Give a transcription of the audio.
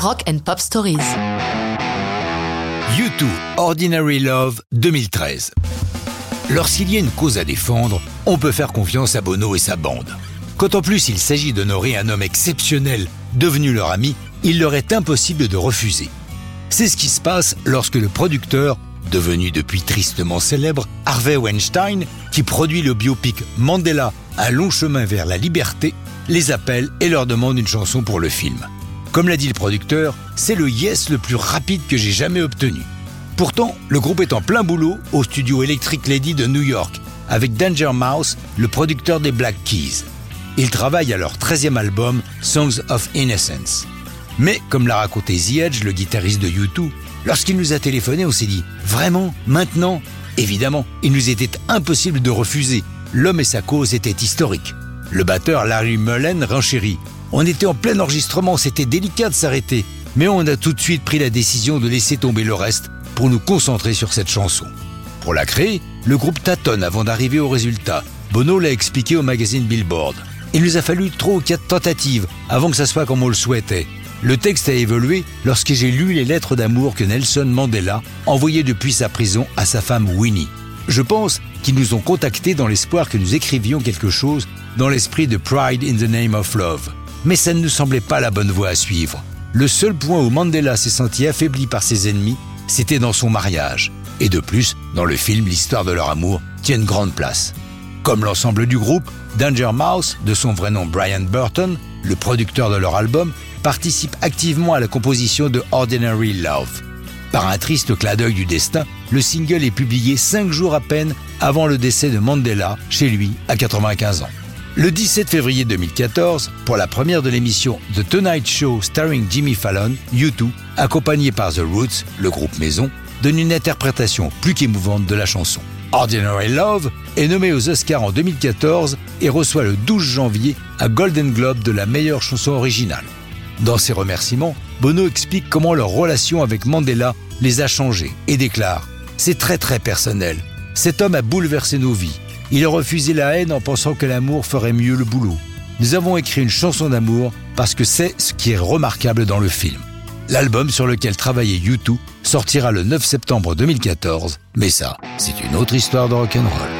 Rock and Pop Stories. U2 Ordinary Love 2013. Lorsqu'il y a une cause à défendre, on peut faire confiance à Bono et sa bande. Quand en plus il s'agit d'honorer un homme exceptionnel devenu leur ami, il leur est impossible de refuser. C'est ce qui se passe lorsque le producteur, devenu depuis tristement célèbre, Harvey Weinstein, qui produit le biopic Mandela, un long chemin vers la liberté, les appelle et leur demande une chanson pour le film. Comme l'a dit le producteur, c'est le yes le plus rapide que j'ai jamais obtenu. Pourtant, le groupe est en plein boulot au studio Electric Lady de New York, avec Danger Mouse, le producteur des Black Keys. Ils travaillent à leur 13e album, Songs of Innocence. Mais, comme l'a raconté The Edge, le guitariste de U2, lorsqu'il nous a téléphoné, on s'est dit Vraiment? Maintenant? Évidemment, il nous était impossible de refuser. L'homme et sa cause étaient historiques. Le batteur Larry Mullen renchérit on était en plein enregistrement, c'était délicat de s'arrêter, mais on a tout de suite pris la décision de laisser tomber le reste pour nous concentrer sur cette chanson. Pour la créer, le groupe tâtonne avant d'arriver au résultat. Bono l'a expliqué au magazine Billboard. Il nous a fallu trois ou quatre tentatives avant que ça soit comme on le souhaitait. Le texte a évolué lorsque j'ai lu les lettres d'amour que Nelson Mandela envoyait depuis sa prison à sa femme Winnie. Je pense qu'ils nous ont contactés dans l'espoir que nous écrivions quelque chose dans l'esprit de Pride in the Name of Love mais ça ne nous semblait pas la bonne voie à suivre. Le seul point où Mandela s'est senti affaibli par ses ennemis, c'était dans son mariage. Et de plus, dans le film, l'histoire de leur amour tient une grande place. Comme l'ensemble du groupe, Danger Mouse, de son vrai nom Brian Burton, le producteur de leur album, participe activement à la composition de Ordinary Love. Par un triste clin d'œil du destin, le single est publié cinq jours à peine avant le décès de Mandela, chez lui, à 95 ans. Le 17 février 2014, pour la première de l'émission The Tonight Show starring Jimmy Fallon, U2, accompagné par The Roots, le groupe maison, donne une interprétation plus qu'émouvante de la chanson. Ordinary Love est nommé aux Oscars en 2014 et reçoit le 12 janvier un Golden Globe de la meilleure chanson originale. Dans ses remerciements, Bono explique comment leur relation avec Mandela les a changés et déclare ⁇ C'est très très personnel. Cet homme a bouleversé nos vies. Il a refusé la haine en pensant que l'amour ferait mieux le boulot. Nous avons écrit une chanson d'amour parce que c'est ce qui est remarquable dans le film. L'album sur lequel travaillait U2 sortira le 9 septembre 2014, mais ça, c'est une autre histoire de rock'n'roll.